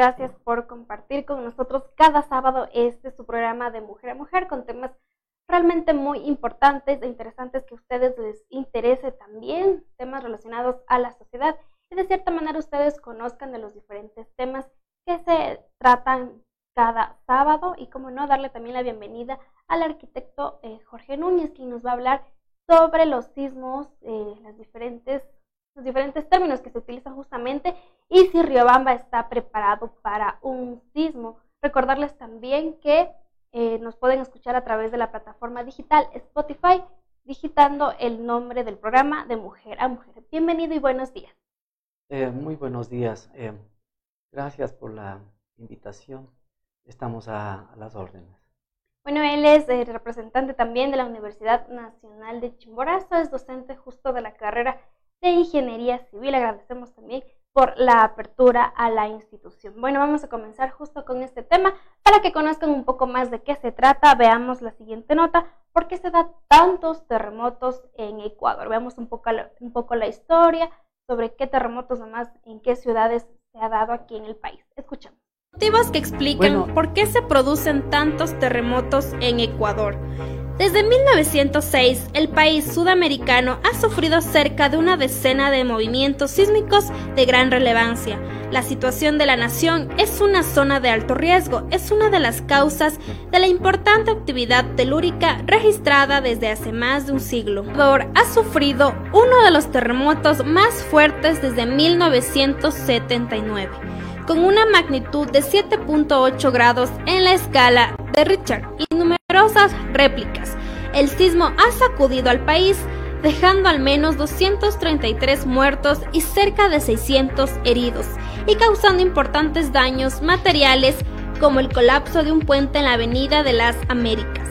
Gracias por compartir con nosotros cada sábado este su programa de Mujer a Mujer con temas realmente muy importantes e interesantes que a ustedes les interese también, temas relacionados a la sociedad. Y de cierta manera ustedes conozcan de los diferentes temas que se tratan cada sábado y como no darle también la bienvenida al arquitecto eh, Jorge Núñez quien nos va a hablar sobre los sismos, eh, las diferentes los diferentes términos que se utilizan justamente y si Riobamba está preparado para un sismo. Recordarles también que eh, nos pueden escuchar a través de la plataforma digital Spotify, digitando el nombre del programa de Mujer a Mujer. Bienvenido y buenos días. Eh, muy buenos días. Eh, gracias por la invitación. Estamos a, a, las órdenes. Bueno, él es representante también de la Universidad Nacional de Chimborazo, es docente justo de la carrera de Ingeniería Civil. Agradecemos también por la apertura a la institución. Bueno, vamos a comenzar justo con este tema para que conozcan un poco más de qué se trata. Veamos la siguiente nota, ¿por qué se dan tantos terremotos en Ecuador? Veamos un poco, un poco la historia sobre qué terremotos nomás en qué ciudades se ha dado aquí en el país. Escuchamos. Motivos que explican por qué se producen tantos terremotos en Ecuador. Desde 1906, el país sudamericano ha sufrido cerca de una decena de movimientos sísmicos de gran relevancia. La situación de la nación es una zona de alto riesgo, es una de las causas de la importante actividad telúrica registrada desde hace más de un siglo. Ecuador ha sufrido uno de los terremotos más fuertes desde 1979 con una magnitud de 7.8 grados en la escala de Richard y numerosas réplicas. El sismo ha sacudido al país, dejando al menos 233 muertos y cerca de 600 heridos, y causando importantes daños materiales como el colapso de un puente en la Avenida de las Américas.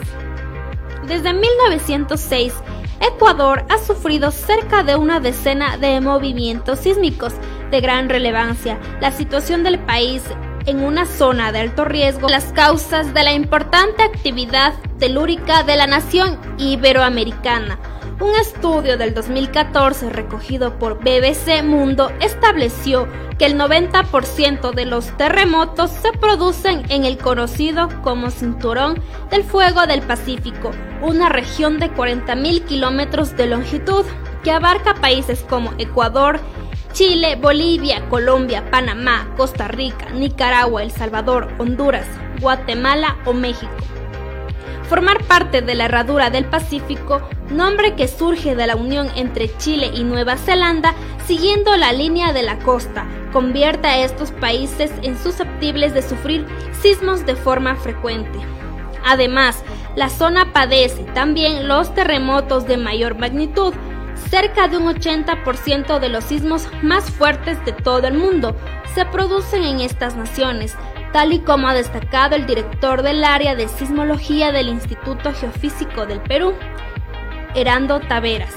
Desde 1906, Ecuador ha sufrido cerca de una decena de movimientos sísmicos de gran relevancia. La situación del país en una zona de alto riesgo las causas de la importante actividad telúrica de la nación iberoamericana. Un estudio del 2014 recogido por BBC Mundo estableció que el 90% de los terremotos se producen en el conocido como Cinturón del Fuego del Pacífico, una región de 40.000 kilómetros de longitud que abarca países como Ecuador, Chile, Bolivia, Colombia, Panamá, Costa Rica, Nicaragua, El Salvador, Honduras, Guatemala o México. Formar parte de la Herradura del Pacífico, nombre que surge de la unión entre Chile y Nueva Zelanda, siguiendo la línea de la costa, convierte a estos países en susceptibles de sufrir sismos de forma frecuente. Además, la zona padece también los terremotos de mayor magnitud, Cerca de un 80% de los sismos más fuertes de todo el mundo se producen en estas naciones, tal y como ha destacado el director del área de sismología del Instituto Geofísico del Perú, Herando Taveras.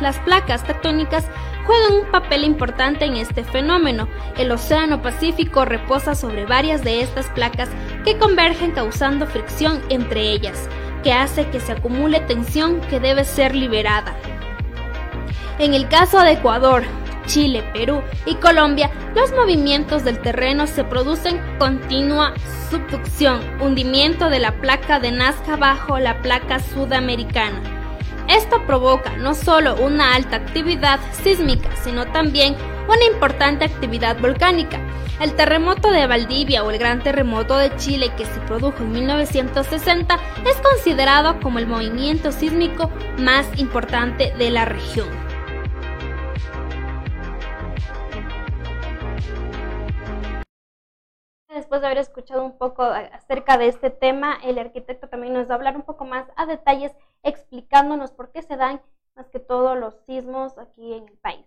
Las placas tectónicas juegan un papel importante en este fenómeno. El Océano Pacífico reposa sobre varias de estas placas que convergen causando fricción entre ellas, que hace que se acumule tensión que debe ser liberada. En el caso de Ecuador, Chile, Perú y Colombia, los movimientos del terreno se producen continua subducción, hundimiento de la placa de Nazca bajo la placa sudamericana. Esto provoca no solo una alta actividad sísmica, sino también una importante actividad volcánica. El terremoto de Valdivia o el gran terremoto de Chile que se produjo en 1960 es considerado como el movimiento sísmico más importante de la región. Después de haber escuchado un poco acerca de este tema, el arquitecto también nos va a hablar un poco más a detalles explicándonos por qué se dan más que todo los sismos aquí en el país.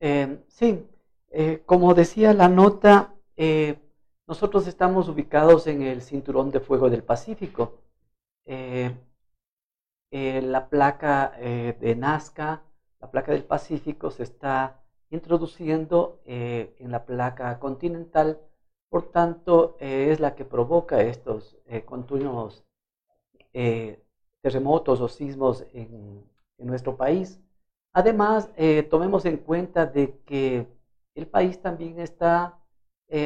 Eh, sí, eh, como decía la nota, eh, nosotros estamos ubicados en el cinturón de fuego del Pacífico. la placa de Nazca, la placa del Pacífico, se está introduciendo eh, en la placa continental, por tanto eh, es la que provoca estos eh, continuos terremotos o sismos en, nuestro país. Además, tomemos en cuenta de que el país también está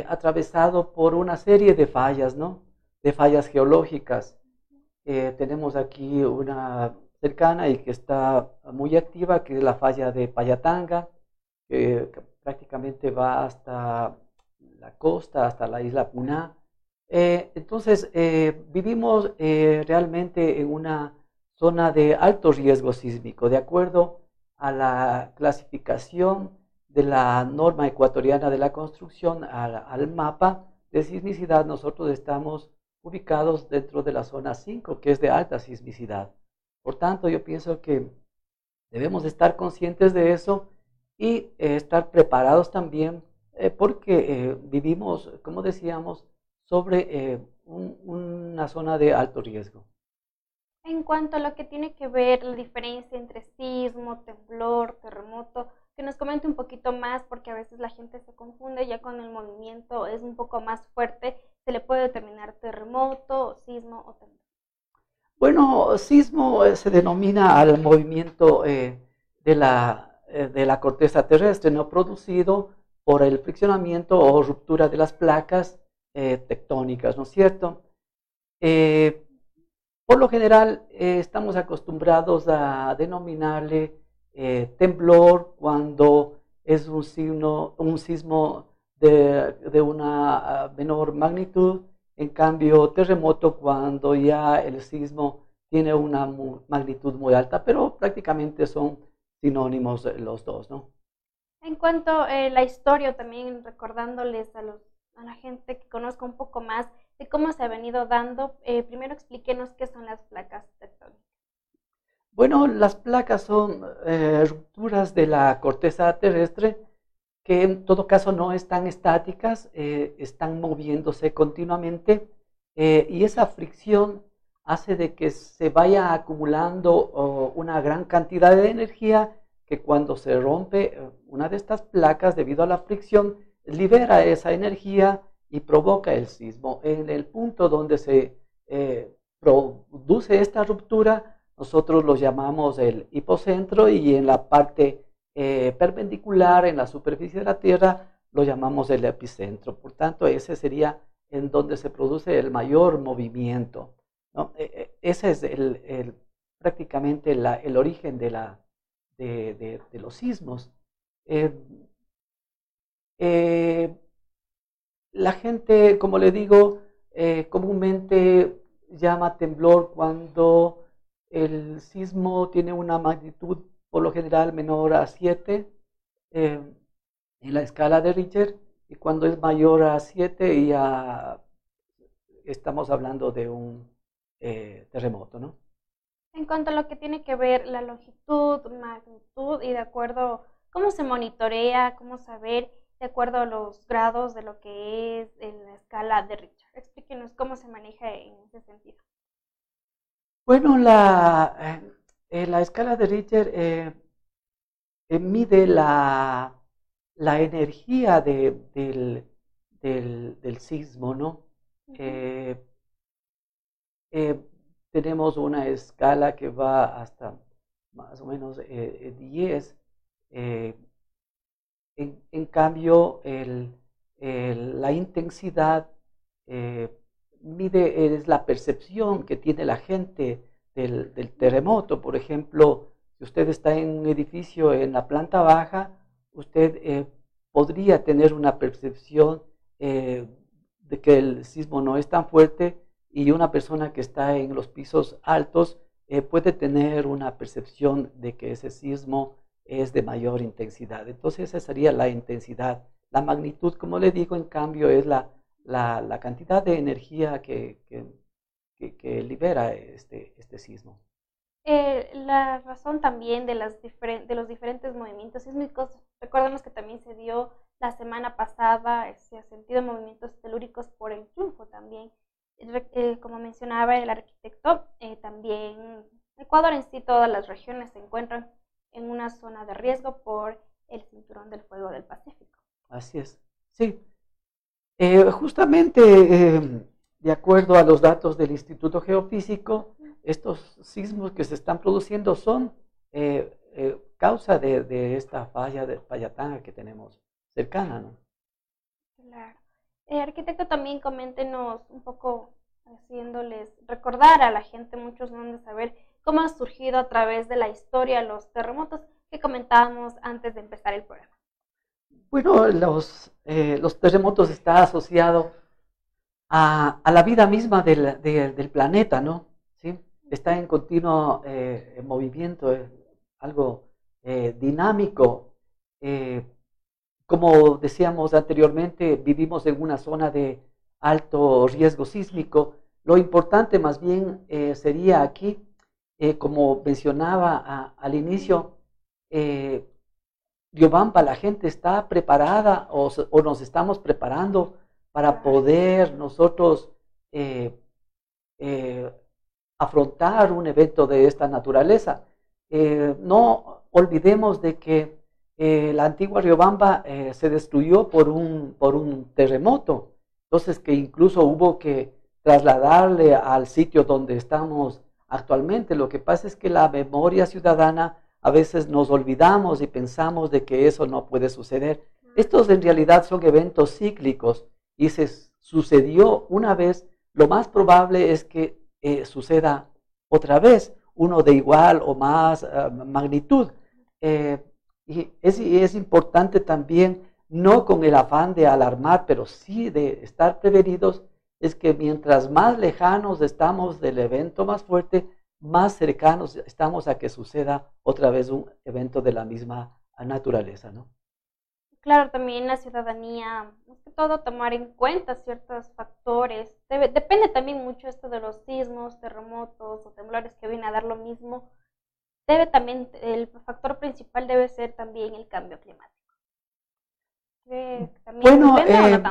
atravesado por una serie de fallas, ¿no? De fallas geológicas. Tenemos aquí una cercana y que está muy activa, que es la falla de Payatanga, que prácticamente va hasta la costa, hasta la isla Puná. Eh, entonces, vivimos realmente en una zona de alto riesgo sísmico, de acuerdo a la clasificación de la norma ecuatoriana de la construcción al, mapa de sismicidad, nosotros estamos ubicados dentro de la zona 5, que es de alta sismicidad. Por tanto, yo pienso que debemos estar conscientes de eso y eh, estar preparados también eh, porque eh, vivimos, como decíamos, sobre una zona de alto riesgo. En cuanto a lo que tiene que ver la diferencia entre sismo, temblor, terremoto, que nos comente un poquito más porque a veces la gente se confunde ya con el movimiento es un poco más fuerte, se le puede determinar terremoto, sismo o temblor. Bueno, sismo eh, se denomina al movimiento eh, de, la, eh, de la corteza terrestre no producido por el friccionamiento o ruptura de las placas tectónicas, ¿no es cierto? por lo general estamos acostumbrados a denominarle eh, temblor cuando es un, signo, un sismo de, de, una ah, menor magnitud, en cambio terremoto cuando ya el sismo tiene una magnitud muy alta, pero prácticamente son sinónimos los dos, ¿no? En cuanto a eh, la historia, también recordándoles a, los, a la gente que conozca un poco más de cómo se ha venido dando, eh, primero explíquenos qué son las placas tectónicas. Bueno, las placas son eh, rupturas de la corteza terrestre que en todo caso no están estáticas, eh, están moviéndose continuamente eh, y esa fricción hace de que se vaya acumulando una gran cantidad de energía que cuando se rompe una de estas placas debido a la fricción libera esa energía y provoca el sismo. En el punto donde se produce esta ruptura, nosotros lo llamamos el hipocentro y en la parte eh, perpendicular, en la superficie de la Tierra, lo llamamos el epicentro. Por tanto, ese sería en donde se produce el mayor movimiento. E, e, ese es el, prácticamente el origen de, la, de, los sismos. Eh, eh, la gente, como le digo, comúnmente llama temblor cuando el sismo tiene una magnitud por lo general menor a 7 eh, en la escala de Richter y cuando es mayor a 7 ya estamos hablando de un eh, terremoto, ¿no? En cuanto a lo que tiene que ver la longitud, magnitud y de acuerdo, cómo se monitorea, cómo saber de acuerdo a los grados de lo que es en la escala de Richter. Explíquenos cómo se maneja en ese sentido. Bueno, la, eh, eh, la escala de Richter eh, mide la, la energía del, del, sismo, ¿no? Tenemos una escala que va hasta más o menos 10. En, en, cambio, la intensidad mide es la percepción que tiene la gente del, terremoto. Por ejemplo, si usted está en un edificio en la planta baja, usted eh, podría tener una percepción eh, de que el sismo no es tan fuerte y una persona que está en los pisos altos eh, puede tener una percepción de que ese sismo es de mayor intensidad. Entonces esa sería la intensidad. La magnitud, como le digo, en cambio, es la la, cantidad de energía que, que, libera este, este sismo. Eh, la razón también de, los diferentes movimientos sísmicos, recordemos que también se dio la semana pasada, se ha sentido movimientos telúricos por el triunfo también. Eh, como mencionaba el arquitecto, eh, también Ecuador en sí, todas las regiones se encuentran en una zona de riesgo por el cinturón del fuego del Pacífico. Así es. Sí, eh, justamente, em, de acuerdo a los datos del Instituto Geofísico, estos sismos que se están produciendo son eh, eh, causa de, esta falla de Payatanga que tenemos cercana. ¿no? Claro. Eh, arquitecto, también coméntenos un poco, haciéndoles recordar a la gente, muchos no han de saber cómo han surgido a través de la historia los terremotos que comentábamos antes de empezar el programa. Bueno, los, eh, terremotos están asociados a, la vida misma del, planeta, ¿no? Está en continuo eh, movimiento, algo eh, dinámico. Eh, como decíamos anteriormente, vivimos en una zona de alto riesgo sísmico. Lo importante más bien eh, sería aquí, como mencionaba al inicio, Riobamba, la gente está preparada o, o, nos estamos preparando para poder nosotros afrontar un evento de esta naturaleza. no olvidemos de que eh, la antigua Riobamba eh, se destruyó por un, por un terremoto, entonces que incluso hubo que trasladarle al sitio donde estamos actualmente. Lo que pasa es que la memoria ciudadana a veces nos olvidamos y pensamos de que eso no puede suceder. Estos en realidad son eventos cíclicos y se sucedió una vez, lo más probable es que eh, suceda otra vez, uno de igual o más magnitud. Eh, y es, es, importante también, no con el afán de alarmar, pero sí de estar prevenidos, es que mientras más lejanos estamos del evento más fuerte, más cercanos estamos a que suceda otra vez un evento de la misma naturaleza, ¿no? Claro, también la ciudadanía, más que todo tomar en cuenta ciertos factores. depende también mucho esto de los sismos, terremotos o temblores que vienen a dar lo mismo debe también, el factor principal debe ser también el cambio climático. bueno, eh,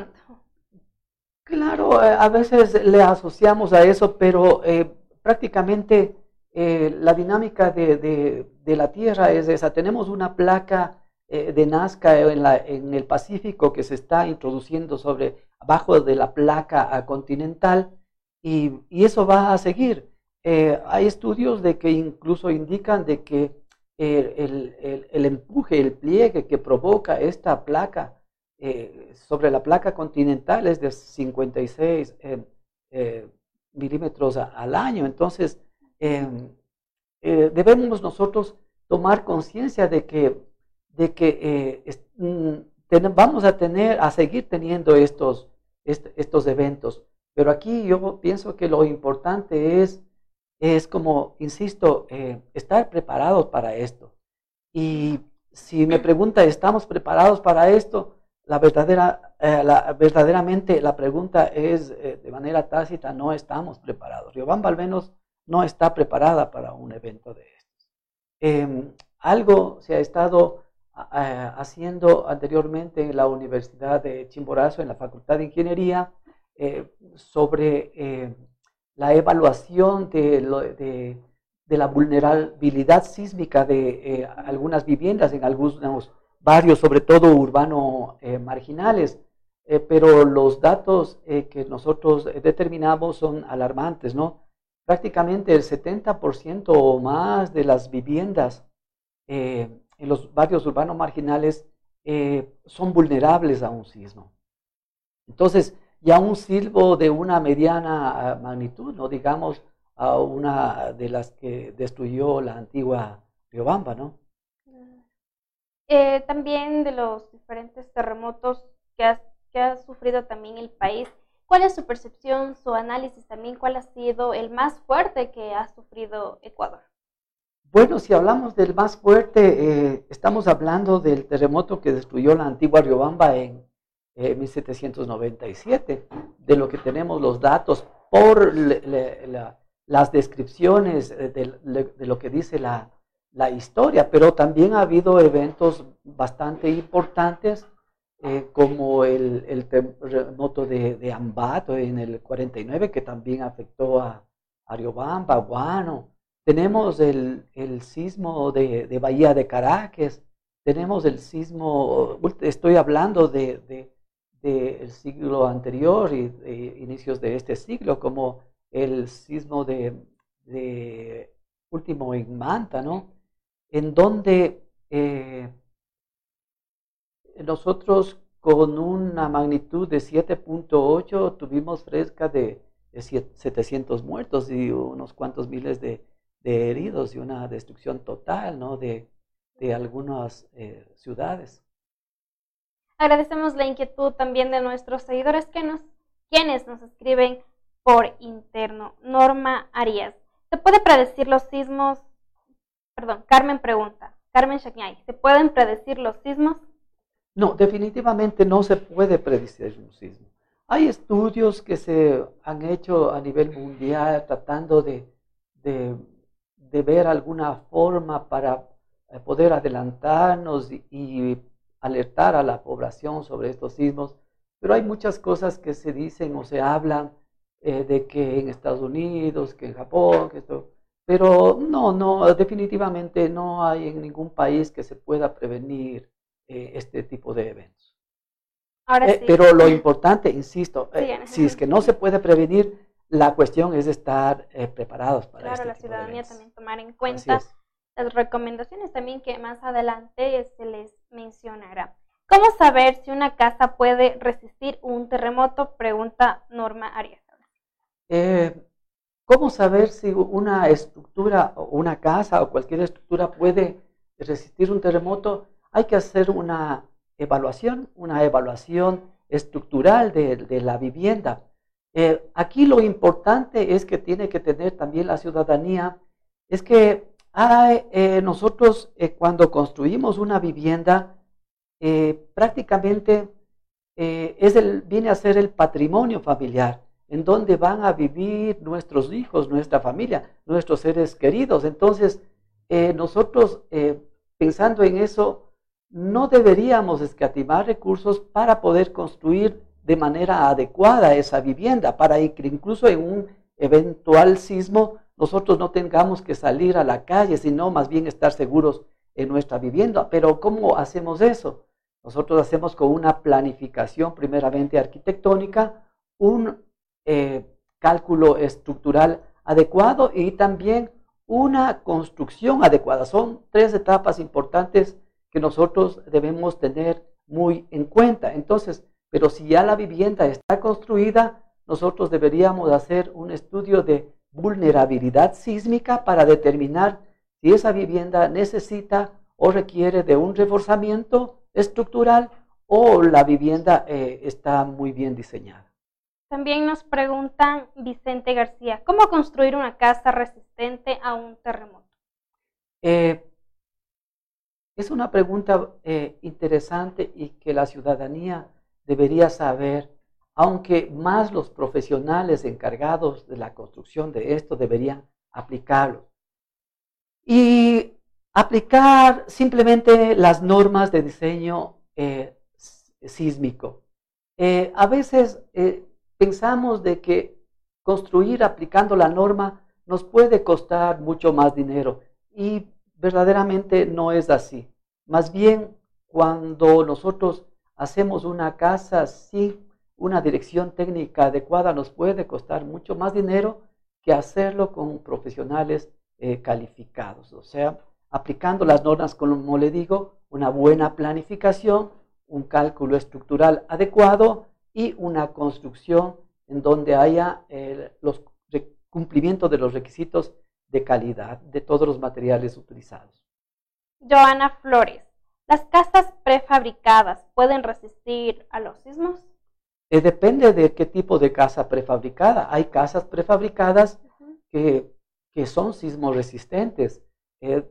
Claro, eh, a veces le asociamos a eso, pero eh, prácticamente la dinámica de, la Tierra es esa. Tenemos una placa de Nazca en, la, en, el Pacífico que se está introduciendo sobre abajo de la placa continental y, y eso va a seguir. Eh, hay estudios de que incluso indican de que el, empuje, el pliegue que provoca esta placa eh, sobre la placa continental es de 56 eh, milímetros al año. Entonces, em, debemos nosotros tomar conciencia de que, de que mm, vamos a tener, a seguir teniendo estos, estos eventos. Pero aquí yo pienso que lo importante es es como, insisto, eh, estar preparados para esto. Y si me pregunta, ¿estamos preparados para esto? La verdadera, eh, la, verdaderamente la pregunta es eh, de manera tácita, no estamos preparados. Riobamba al menos no está preparada para un evento de estos. Em, algo se ha estado haciendo anteriormente en la Universidad de Chimborazo, en la Facultad de Ingeniería, sobre la evaluación de, la vulnerabilidad sísmica de eh, algunas viviendas en algunos barrios, sobre todo urbanos eh, marginales. Eh, pero los datos que nosotros determinamos son alarmantes, ¿no? Prácticamente el 70% o más de las viviendas en los barrios urbanos marginales son vulnerables a un sismo. Entonces, ya un silbo de una mediana ah, magnitud, no digamos a una de las que destruyó la antigua Riobamba, ¿no? Eh, también de los diferentes terremotos que ha, que ha sufrido también el país, ¿cuál es su percepción, su análisis también? ¿Cuál ha sido el más fuerte que ha sufrido Ecuador? Bueno, si hablamos del más fuerte, eh, estamos hablando del terremoto que destruyó la antigua Riobamba en 1797, eh, de lo que tenemos los datos por las descripciones de, lo que dice la, historia, pero también ha habido eventos bastante importantes eh, como el, terremoto de, Ambato en el 49 que también afectó a Ariobamba, Guano. Tenemos el, sismo de, Bahía de Caracas, tenemos el sismo, estoy hablando de del siglo anterior y inicios de este siglo, como el sismo de, último en Manta. En donde eh, nosotros con una magnitud de 7.8 tuvimos fresca de, 700 muertos y unos cuantos miles de, heridos y una destrucción total ¿no? de, algunas eh, ciudades. Agradecemos la inquietud también de nuestros seguidores que nos, quienes nos escriben por interno. Norma Arias, ¿se puede predecir los sismos? Perdón, Carmen pregunta. Carmen Shakñay, ¿se pueden predecir los sismos? No, definitivamente no se puede predecir un sismo. Hay estudios que se han hecho a nivel mundial tratando de, de, ver alguna forma para eh, poder adelantarnos y, alertar a la población sobre estos sismos, pero hay muchas cosas que se dicen o se hablan eh, de que en Estados Unidos, que en Japón, que esto, pero no, no, definitivamente no hay en ningún país que se pueda prevenir eh, este tipo de eventos. Eh, pero lo importante, insisto, eh, si es que no se puede prevenir, la cuestión es estar preparados para Claro, este la ciudadanía también tomar en cuenta las recomendaciones también que más adelante se les mencionará. ¿Cómo saber si una casa puede resistir un terremoto? Pregunta Norma Arias. ¿Cómo saber si una estructura, una casa o cualquier estructura puede resistir un terremoto? hay que hacer una evaluación, una evaluación estructural de, la vivienda. Eh, aquí lo importante es que tiene que tener también la ciudadanía, es que eh, nosotros eh, cuando construimos una vivienda, prácticamente es el, viene a ser el patrimonio familiar, en donde van a vivir nuestros hijos, nuestra familia, nuestros seres queridos. Entonces, nosotros pensando en eso, no deberíamos escatimar recursos para poder construir de manera adecuada esa vivienda, para que incluso en un eventual sismo nosotros no tengamos que salir a la calle, sino más bien estar seguros en nuestra vivienda. Pero ¿cómo hacemos eso? Nosotros hacemos con una planificación primeramente arquitectónica, un eh, cálculo estructural adecuado y también una construcción adecuada. Son tres etapas importantes que nosotros debemos tener muy en cuenta. Entonces, pero si ya la vivienda está construida, nosotros deberíamos hacer un estudio de vulnerabilidad sísmica para determinar si esa vivienda necesita o requiere de un reforzamiento estructural o la vivienda eh, está muy bien diseñada. También nos preguntan Vicente García, ¿cómo construir una casa resistente a un terremoto? Eh, es una pregunta eh, interesante y que la ciudadanía debería saber, aunque más los profesionales encargados de la construcción de esto deberían aplicarlo. Y aplicar simplemente las normas de diseño eh, sísmico. Eh, a veces pensamos de que construir aplicando la norma nos puede costar mucho más dinero y verdaderamente no es así. Más bien, cuando nosotros hacemos una casa sin una dirección técnica adecuada, nos puede costar mucho más dinero que hacerlo con profesionales eh, calificados. O sea, aplicando las normas, como le digo, una buena planificación, un cálculo estructural adecuado y una construcción en donde haya el los cumplimiento de los requisitos de calidad de todos los materiales utilizados. Joana Flores, ¿las casas prefabricadas pueden resistir a los sismos? Eh, depende de qué tipo de casa prefabricada. Hay casas prefabricadas que, que, son sismo resistentes. Eh,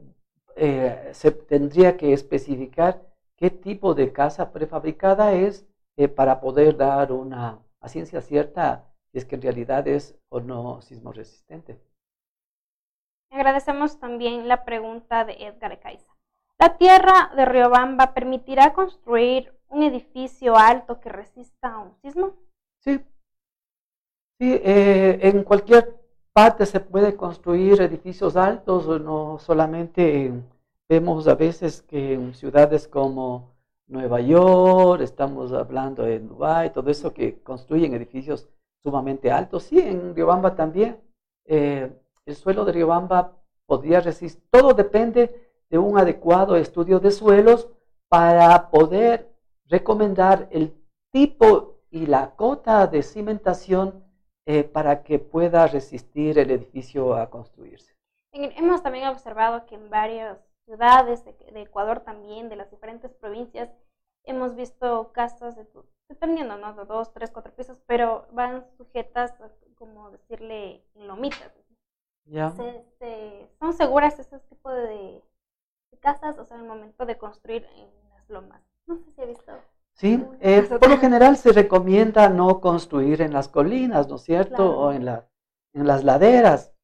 eh, se tendría que especificar qué tipo de casa prefabricada es para poder dar una a ciencia cierta si es que en realidad es o no sismo resistente. Agradecemos también la pregunta de Edgar Caiza. ¿La tierra de Riobamba permitirá construir un edificio alto que resista a un sismo? Sí. Sí, eh, en cualquier parte se puede construir edificios altos, no solamente vemos a veces que en ciudades como Nueva York, estamos hablando de Dubái, todo eso que construyen edificios sumamente altos. Sí, en Riobamba también. Eh, el suelo de Riobamba podría resistir. Todo depende de un adecuado estudio de suelos para poder recomendar el tipo y la cota de cimentación eh, para que pueda resistir el edificio a construirse. Hemos también observado que en varias ciudades de, Ecuador también, de las diferentes provincias, hemos visto casas, de, dependiendo, ¿no? De dos, tres, cuatro pisos, pero van sujetas, como decirle, lomitas. ¿Ya? ¿Son seguras ese tipo de, casas, o sea, en el momento de construir en las lomas? No sé si he visto. Sí, eh, por lo general se recomienda no construir en las colinas, ¿no es cierto? O en, la, en las laderas.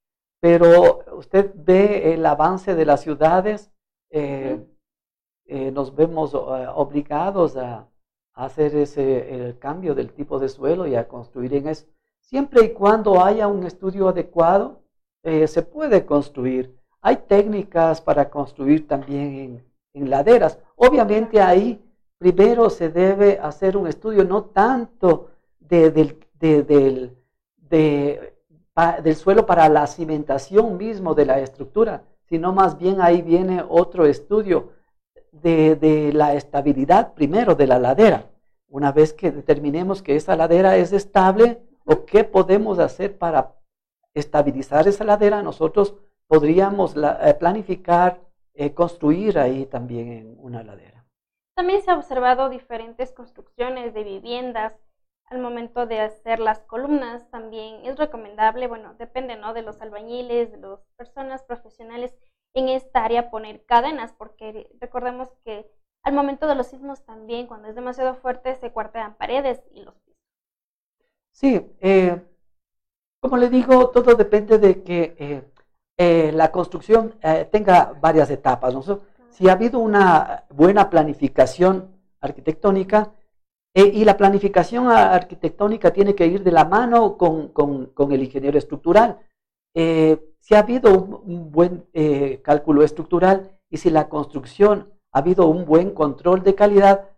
Pero usted ve el avance de las ciudades, eh, eh, nos vemos obligados a, hacer ese el cambio del tipo de suelo y a construir en eso. Siempre y cuando haya un estudio adecuado, se puede construir. Hay técnicas para construir también en laderas. Obviamente ahí primero se debe hacer un estudio no tanto del, suelo para la cimentación mismo de la estructura, sino más bien ahí viene otro estudio de, la estabilidad primero de la ladera. Una vez que determinemos que esa ladera es estable o qué podemos hacer para estabilizar esa ladera, nosotros podríamos eh, planificar, eh, construir ahí también una ladera. También se ha observado diferentes construcciones de viviendas al momento de hacer las columnas. También es recomendable, bueno, depende ¿no? de los albañiles, de las personas profesionales en esta área poner cadenas, porque recordemos que al momento de los sismos también, cuando es demasiado fuerte, se cuartean paredes y los pisos. Sí, eh, como le digo, todo depende de que eh, eh, la construcción tenga varias etapas. ¿no? Si ha habido una buena planificación arquitectónica, eh, y la planificación arquitectónica tiene que ir de la mano con, el ingeniero estructural. Eh, si ha habido un, buen eh, cálculo estructural y si la construcción ha habido un buen control de calidad,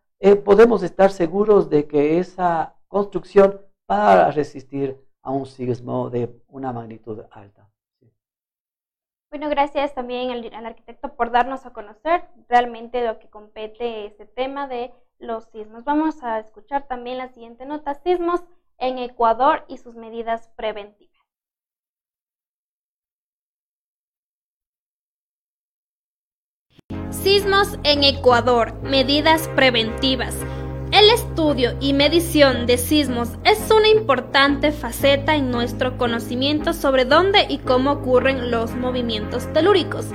podemos estar seguros de que esa construcción va a resistir a un sismo de una magnitud alta. Bueno, gracias también al, arquitecto por darnos a conocer realmente lo que compete este tema de los sismos. Vamos a escuchar también la siguiente nota, sismos en Ecuador y sus medidas preventivas. Sismos en Ecuador, medidas preventivas. El estudio y medición de sismos es una importante faceta en nuestro conocimiento sobre dónde y cómo ocurren los movimientos telúricos.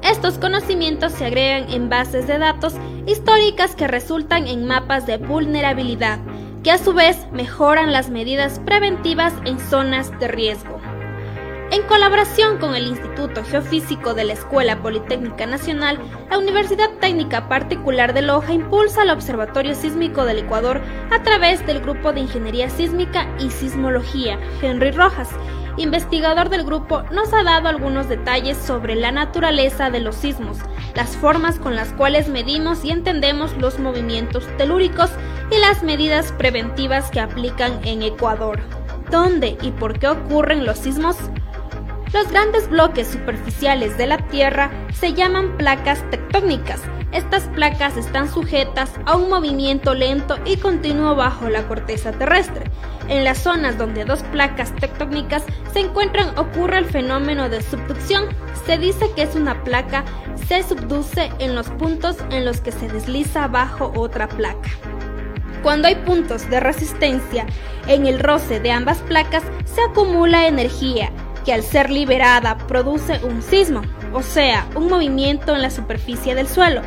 Estos conocimientos se agregan en bases de datos históricas que resultan en mapas de vulnerabilidad, que a su vez mejoran las medidas preventivas en zonas de riesgo. En colaboración con el Instituto Geofísico de la Escuela Politécnica Nacional, la Universidad Técnica Particular de Loja impulsa el Observatorio Sísmico del Ecuador a través del Grupo de Ingeniería Sísmica y Sismología, Henry Rojas. Investigador del grupo, nos ha dado algunos detalles sobre la naturaleza de los sismos, las formas con las cuales medimos y entendemos los movimientos telúricos y las medidas preventivas que aplican en Ecuador. ¿Dónde y por qué ocurren los sismos? Los grandes bloques superficiales de la Tierra se llaman placas tectónicas. Estas placas están sujetas a un movimiento lento y continuo bajo la corteza terrestre. En las zonas donde dos placas tectónicas se encuentran ocurre el fenómeno de subducción. Se dice que es una placa se subduce en los puntos en los que se desliza bajo otra placa. Cuando hay puntos de resistencia en el roce de ambas placas, se acumula energía que al ser liberada produce un sismo, o sea, un movimiento en la superficie del suelo.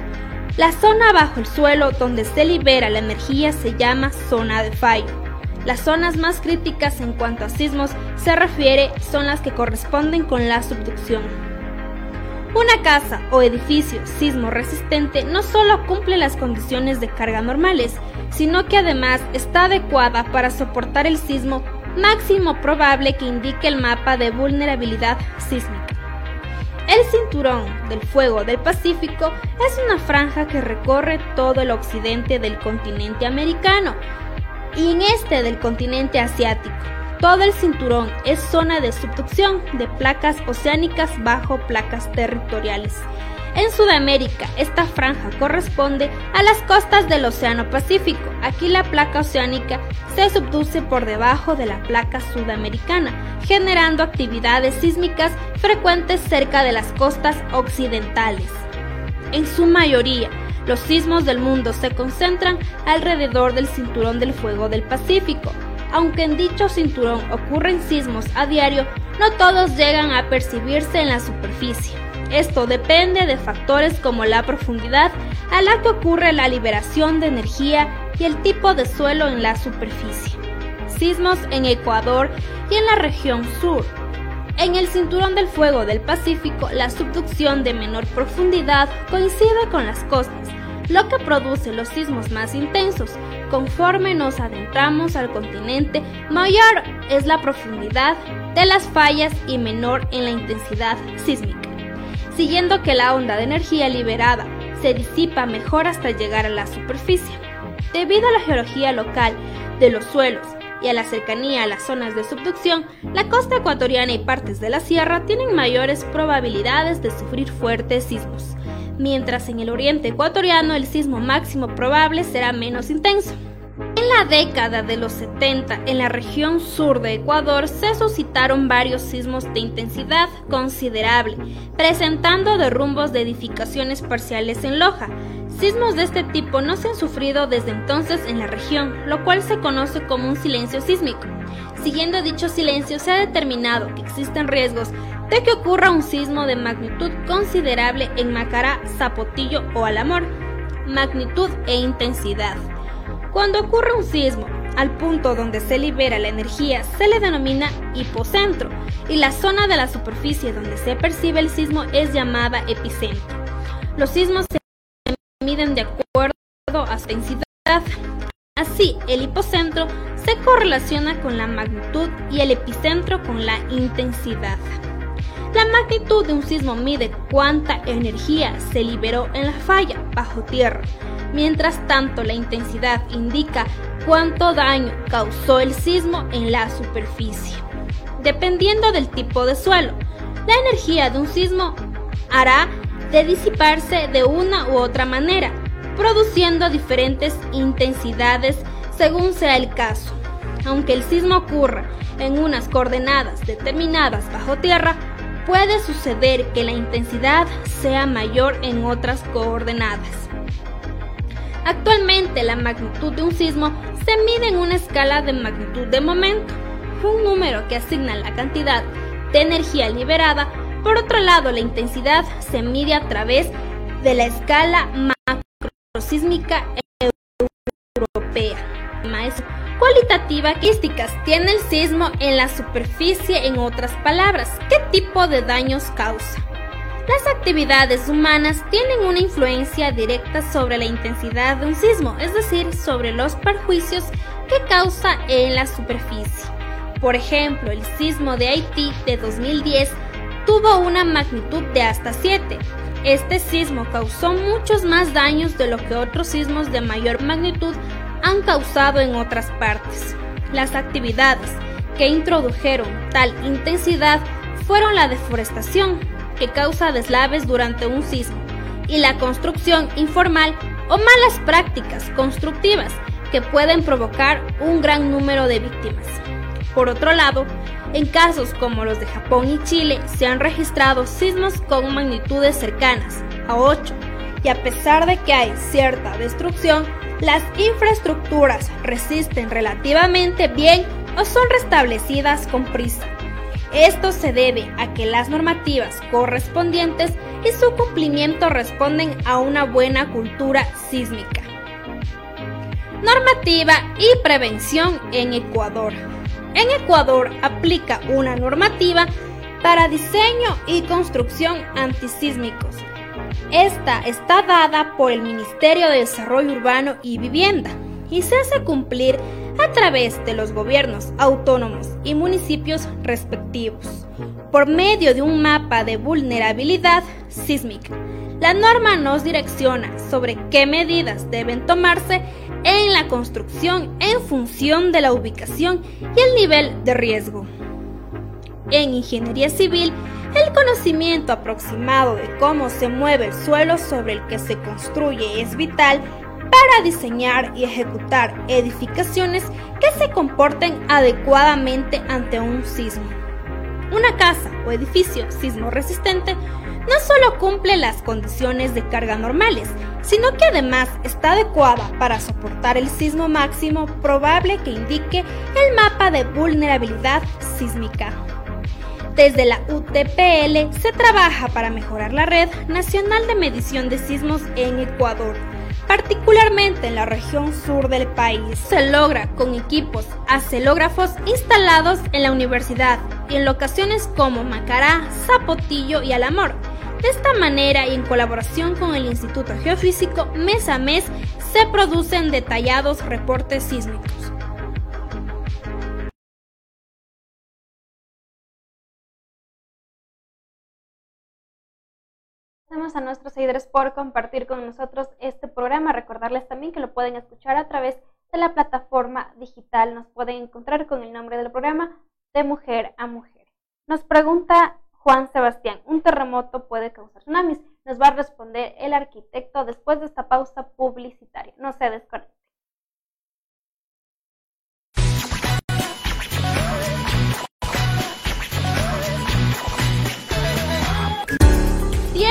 La zona bajo el suelo donde se libera la energía se llama zona de fallo. Las zonas más críticas en cuanto a sismos se refiere son las que corresponden con la subducción. Una casa o edificio sismo resistente no solo cumple las condiciones de carga normales, sino que además está adecuada para soportar el sismo máximo probable que indique el mapa de vulnerabilidad sísmica. El cinturón del fuego del Pacífico es una franja que recorre todo el occidente del continente americano y en este del continente asiático. Todo el cinturón es zona de subducción de placas oceánicas bajo placas territoriales. En Sudamérica, esta franja corresponde a las costas del Océano Pacífico. Aquí la placa oceánica se subduce por debajo de la placa sudamericana, generando actividades sísmicas frecuentes cerca de las costas occidentales. En su mayoría, los sismos del mundo se concentran alrededor del cinturón del fuego del Pacífico. Aunque en dicho cinturón ocurren sismos a diario, no todos llegan a percibirse en la superficie. Esto depende de factores como la profundidad a la que ocurre la liberación de energía y el tipo de suelo en la superficie. Sismos en Ecuador y en la región sur. En el cinturón del fuego del Pacífico, la subducción de menor profundidad coincide con las costas, lo que produce los sismos más intensos. Conforme nos adentramos al continente, mayor es la profundidad de las fallas y menor en la intensidad sísmica siguiendo que la onda de energía liberada se disipa mejor hasta llegar a la superficie. Debido a la geología local de los suelos y a la cercanía a las zonas de subducción, la costa ecuatoriana y partes de la sierra tienen mayores probabilidades de sufrir fuertes sismos, mientras en el oriente ecuatoriano el sismo máximo probable será menos intenso. La década de los 70, en la región sur de Ecuador se suscitaron varios sismos de intensidad considerable, presentando derrumbos de edificaciones parciales en Loja. Sismos de este tipo no se han sufrido desde entonces en la región, lo cual se conoce como un silencio sísmico. Siguiendo dicho silencio, se ha determinado que existen riesgos de que ocurra un sismo de magnitud considerable en Macará, Zapotillo o Alamor. Magnitud e intensidad. Cuando ocurre un sismo, al punto donde se libera la energía se le denomina hipocentro y la zona de la superficie donde se percibe el sismo es llamada epicentro. Los sismos se miden de acuerdo a su intensidad. Así, el hipocentro se correlaciona con la magnitud y el epicentro con la intensidad. La magnitud de un sismo mide cuánta energía se liberó en la falla bajo tierra. Mientras tanto, la intensidad indica cuánto daño causó el sismo en la superficie. Dependiendo del tipo de suelo, la energía de un sismo hará de disiparse de una u otra manera, produciendo diferentes intensidades según sea el caso. Aunque el sismo ocurra en unas coordenadas determinadas bajo tierra, puede suceder que la intensidad sea mayor en otras coordenadas. Actualmente la magnitud de un sismo se mide en una escala de magnitud de momento, un número que asigna la cantidad de energía liberada. Por otro lado, la intensidad se mide a través de la escala macrosísmica europea. Cualitativa, características tiene el sismo en la superficie, en otras palabras, ¿qué tipo de daños causa? Las actividades humanas tienen una influencia directa sobre la intensidad de un sismo, es decir, sobre los perjuicios que causa en la superficie. Por ejemplo, el sismo de Haití de 2010 tuvo una magnitud de hasta 7. Este sismo causó muchos más daños de lo que otros sismos de mayor magnitud han causado en otras partes. Las actividades que introdujeron tal intensidad fueron la deforestación, que causa deslaves durante un sismo, y la construcción informal o malas prácticas constructivas que pueden provocar un gran número de víctimas. Por otro lado, en casos como los de Japón y Chile se han registrado sismos con magnitudes cercanas a 8 y a pesar de que hay cierta destrucción, las infraestructuras resisten relativamente bien o son restablecidas con prisa. Esto se debe a que las normativas correspondientes y su cumplimiento responden a una buena cultura sísmica. Normativa y prevención en Ecuador. En Ecuador aplica una normativa para diseño y construcción antisísmicos. Esta está dada por el Ministerio de Desarrollo Urbano y Vivienda y se hace cumplir a través de los gobiernos autónomos y municipios respectivos, por medio de un mapa de vulnerabilidad sísmica. La norma nos direcciona sobre qué medidas deben tomarse en la construcción en función de la ubicación y el nivel de riesgo. En ingeniería civil, el conocimiento aproximado de cómo se mueve el suelo sobre el que se construye es vital para diseñar y ejecutar edificaciones que se comporten adecuadamente ante un sismo. Una casa o edificio sismo resistente no solo cumple las condiciones de carga normales, sino que además está adecuada para soportar el sismo máximo probable que indique el mapa de vulnerabilidad sísmica. Desde la UTPL se trabaja para mejorar la red nacional de medición de sismos en Ecuador, particularmente en la región sur del país. Se logra con equipos acelógrafos instalados en la universidad y en locaciones como Macará, Zapotillo y Alamor. De esta manera y en colaboración con el Instituto Geofísico, mes a mes se producen detallados reportes sísmicos. A nuestros seguidores por compartir con nosotros este programa. Recordarles también que lo pueden escuchar a través de la plataforma digital. Nos pueden encontrar con el nombre del programa de Mujer a Mujer. Nos pregunta Juan Sebastián, ¿un terremoto puede causar tsunamis? Nos va a responder el arquitecto después de esta pausa publicitaria. No se desconecte.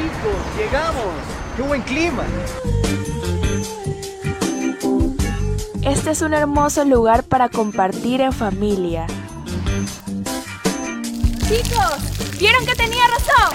Chicos, llegamos. ¡Qué buen clima! Este es un hermoso lugar para compartir en familia. Chicos, ¿vieron que tenía razón?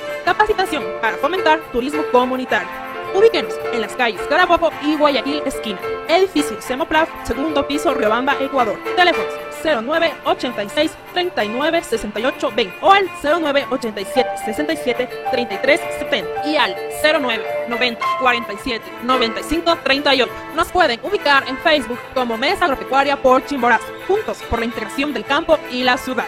Capacitación para fomentar turismo comunitario. Ubíquenos en las calles Carabobo y Guayaquil esquina. Edificio Semoplaf, segundo piso, Riobamba, Ecuador. Teléfonos 09 86 39 68 20 o al 09 87 67 33 70 y al 09 90 47 95 38. Nos pueden ubicar en Facebook como Mesa Agropecuaria por Chimborazo, juntos por la integración del campo y la ciudad.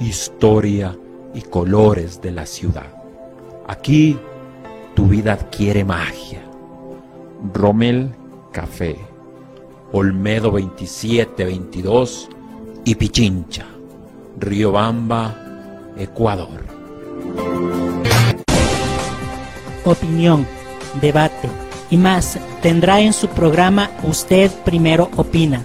historia y colores de la ciudad. Aquí tu vida adquiere magia. Romel Café, Olmedo 2722 y Pichincha, Riobamba, Ecuador. Opinión, debate y más tendrá en su programa Usted Primero Opina,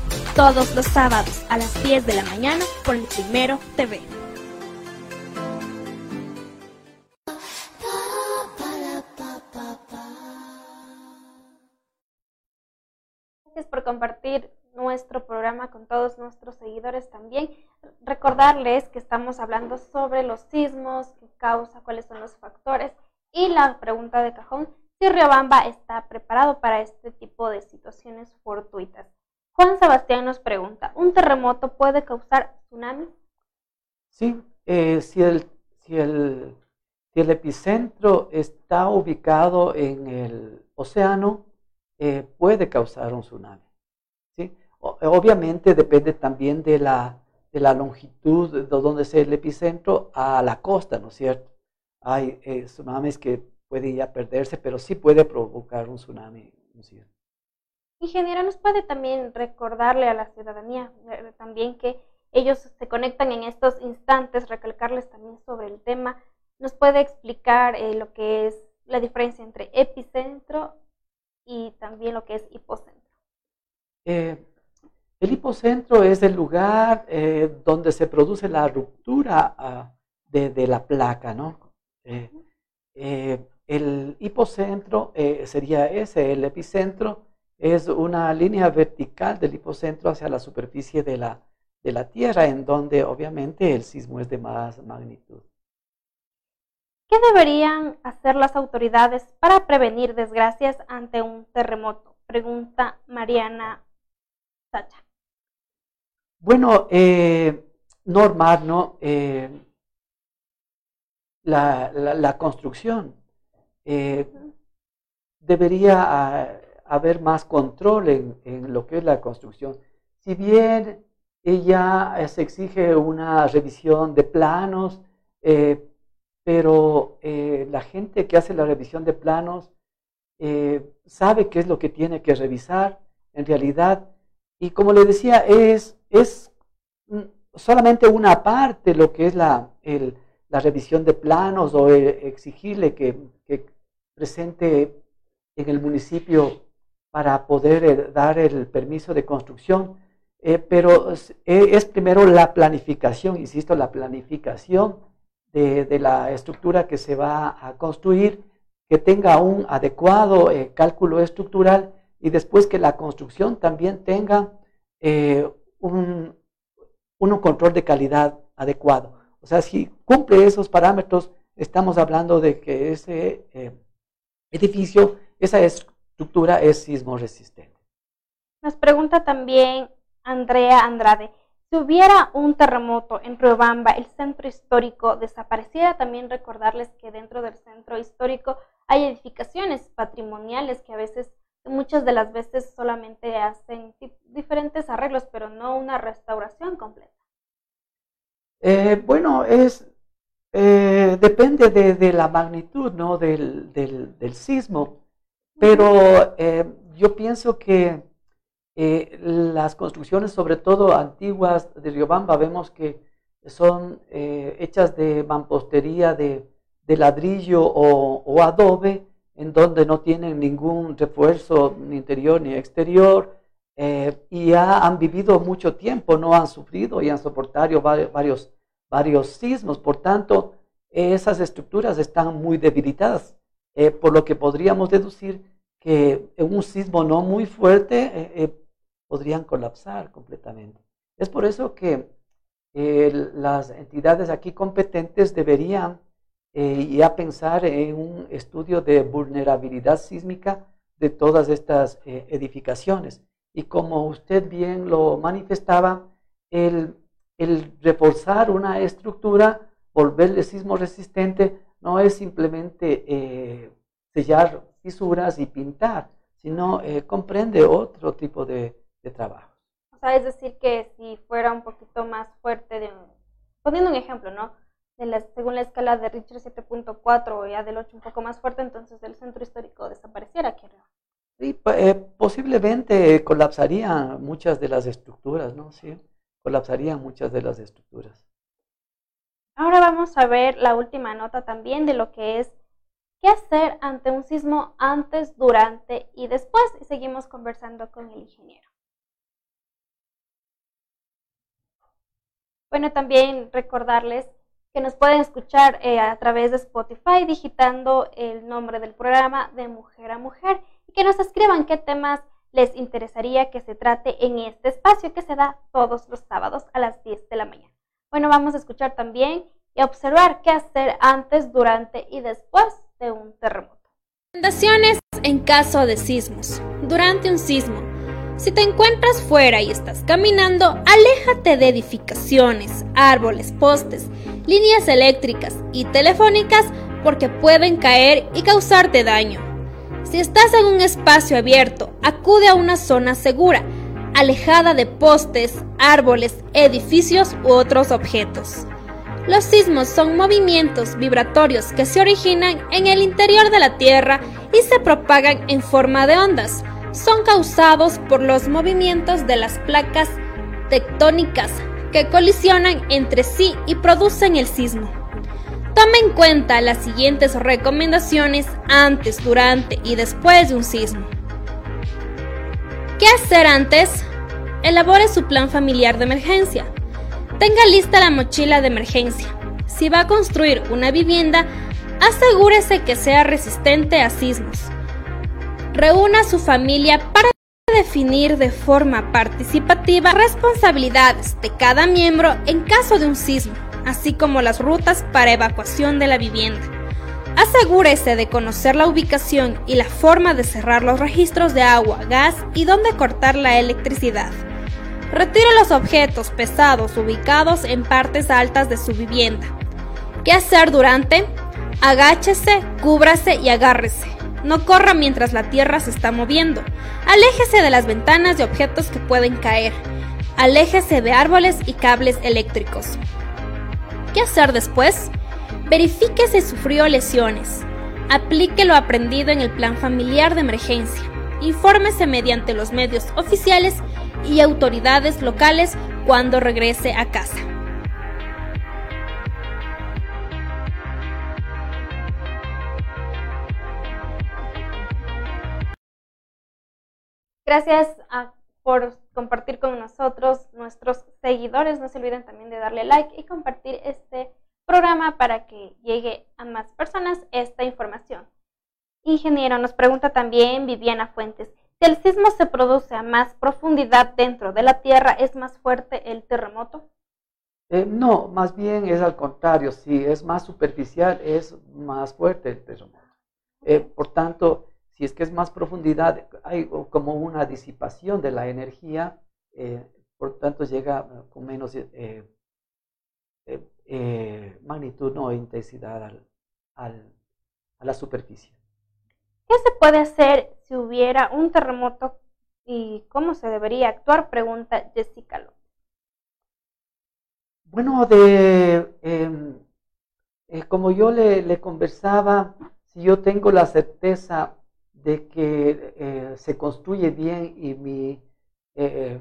todos los sábados a las 10 de la mañana por el Primero TV. Gracias por compartir nuestro programa con todos nuestros seguidores también. Recordarles que estamos hablando sobre los sismos, qué causa, cuáles son los factores y la pregunta de cajón, si Riobamba está preparado para este tipo de situaciones fortuitas. Juan Sebastián nos pregunta, ¿un terremoto puede causar tsunami? Sí, eh, si, el, si, el, si el epicentro está ubicado en el océano, eh, puede causar un tsunami. ¿sí? Obviamente depende también de la, de la longitud de donde sea el epicentro a la costa, ¿no es cierto? Hay eh, tsunamis que pueden ya perderse, pero sí puede provocar un tsunami, ¿no es cierto? Ingeniero, ¿nos puede también recordarle a la ciudadanía eh, también que ellos se conectan en estos instantes, recalcarles también sobre el tema? ¿Nos puede explicar eh, lo que es la diferencia entre epicentro y también lo que es hipocentro? Eh, el hipocentro es el lugar eh, donde se produce la ruptura ah, de, de la placa, ¿no? Eh, eh, el hipocentro eh, sería ese, el epicentro es una línea vertical del hipocentro hacia la superficie de la, de la Tierra, en donde obviamente el sismo es de más magnitud. ¿Qué deberían hacer las autoridades para prevenir desgracias ante un terremoto? Pregunta Mariana Sacha. Bueno, eh, normar, ¿no? Eh, la, la- la construcción. Eh, debería ah, haber más control en, en lo que es la construcción. Si bien ya eh, se exige una revisión de planos, eh, pero eh, la gente que hace la revisión de planos sabe qué es lo que tiene que revisar en realidad. Y como le decía, es, es solamente una parte lo que es la, la revisión de planos o exigirle que, que presente en el municipio para poder dar el permiso de construcción eh, pero eh, es, primero la planificación, insisto, la planificación de, la estructura que se va a construir, que tenga un adecuado eh, cálculo estructural y después que la construcción también tenga un, un, control de calidad adecuado. O sea, si cumple esos parámetros, estamos hablando de que ese edificio, esa estructura es sismo resistente. Nos pregunta también Andrea Andrade. Si hubiera un terremoto en Riobamba, el centro histórico desapareciera, también recordarles que dentro del centro histórico hay edificaciones patrimoniales que a veces, muchas de las veces solamente hacen diferentes arreglos, pero no una restauración completa. Eh, bueno, es eh, depende de, la magnitud ¿no? del, del, sismo, pero eh, yo pienso que eh, las construcciones, sobre todo antiguas de Riobamba, vemos que son eh, hechas de mampostería de, ladrillo o, adobe, en donde no tienen ningún refuerzo ni interior ni exterior, y ya han vivido mucho tiempo, no han sufrido y han soportado varios sismos. Por tanto, esas estructuras están muy debilitadas, por lo que podríamos deducir que un sismo no muy fuerte podrían colapsar completamente. Es por eso que eh, las entidades aquí competentes deberían eh, ya pensar en un estudio de vulnerabilidad sísmica de todas estas eh, edificaciones. Y como usted bien lo manifestaba, el, el reforzar una estructura, volverle sismo resistente, no es simplemente sellar fisuras y pintar, sino comprende otro tipo de, de trabajo. O sea, es decir, que si fuera un poquito más fuerte, de poniendo un ejemplo, ¿no? De la, según la escala de Richter 7.4 o ya del 8 un poco más fuerte, entonces el centro histórico desapareciera aquí Sí, eh, posiblemente colapsarían muchas de las estructuras, ¿no? Sí, colapsarían muchas de las estructuras. Ahora vamos a ver la última nota también de lo que es qué hacer ante un sismo antes, durante y después. Y seguimos conversando con el ingeniero. Bueno, también recordarles que nos pueden escuchar eh, a través de Spotify digitando el nombre del programa de Mujer a Mujer y que nos escriban qué temas les interesaría que se trate en este espacio que se da todos los sábados a las 10 de la mañana. Bueno, vamos a escuchar también y observar qué hacer antes, durante y después un terremoto. Recomendaciones en caso de sismos. Durante un sismo, si te encuentras fuera y estás caminando, aléjate de edificaciones, árboles, postes, líneas eléctricas y telefónicas porque pueden caer y causarte daño. Si estás en un espacio abierto, acude a una zona segura, alejada de postes, árboles, edificios u otros objetos. Los sismos son movimientos vibratorios que se originan en el interior de la Tierra y se propagan en forma de ondas son causados por los movimientos de las placas tectónicas que colisionan entre sí y producen el sismo. Toma en cuenta las siguientes recomendaciones antes, durante y después de un sismo. ¿Qué hacer antes? Elabore su plan familiar de emergencia. Tenga lista la mochila de emergencia. Si va a construir una vivienda, asegúrese que sea resistente a sismos reúna a su familia para definir de forma participativa responsabilidades de cada miembro en caso de un sismo, así como las rutas para evacuación de la vivienda. Asegúrese de conocer la ubicación y la forma de cerrar los registros de agua, gas y dónde cortar la electricidad. Retire los objetos pesados ubicados en partes altas de su vivienda. ¿Qué hacer durante? Agáchese, cúbrase y agárrese. No corra mientras la tierra se está moviendo. Aléjese de las ventanas y objetos que pueden caer. Aléjese de árboles y cables eléctricos. ¿Qué hacer después? Verifique si sufrió lesiones. Aplique lo aprendido en el plan familiar de emergencia. Infórmese mediante los medios oficiales y autoridades locales cuando regrese a casa. Gracias por compartir con nosotros, nuestros seguidores. No se olviden también de darle like y compartir este programa para que llegue a más personas esta información. Ingeniero, nos pregunta también Viviana Fuentes, si el sismo se produce a más profundidad dentro de la Tierra, ¿es más fuerte el terremoto? Eh, no, más bien es al contrario, si es más superficial, es más fuerte el terremoto. Eh, por tanto, si es que es más profundidad, hay como una disipación de la energía, eh, por tanto llega con menos magnitud o intensidad a la superficie. ¿Qué se puede hacer si hubiera un terremoto y cómo se debería actuar? Pregunta Jessica López. Bueno, de, em, eh, como yo le, conversaba, si yo tengo la certeza de que eh, se construye bien y mi eh,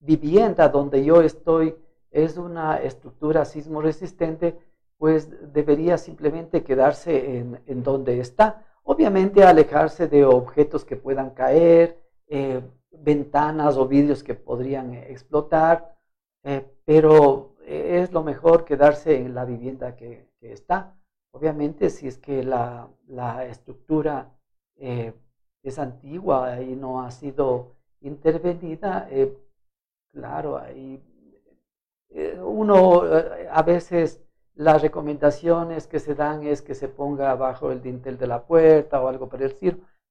vivienda donde yo estoy es una estructura sismo resistente, pues debería simplemente quedarse en, en donde está Obviamente alejarse de objetos que puedan caer, eh, ventanas o vidrios que podrían eh, explotar, eh, pero es lo mejor quedarse en la vivienda que, está. Obviamente si es que la, estructura es antigua y no ha sido intervenida, claro, ahí uno a veces las recomendaciones que se dan es que se ponga bajo el dintel de la puerta o algo para el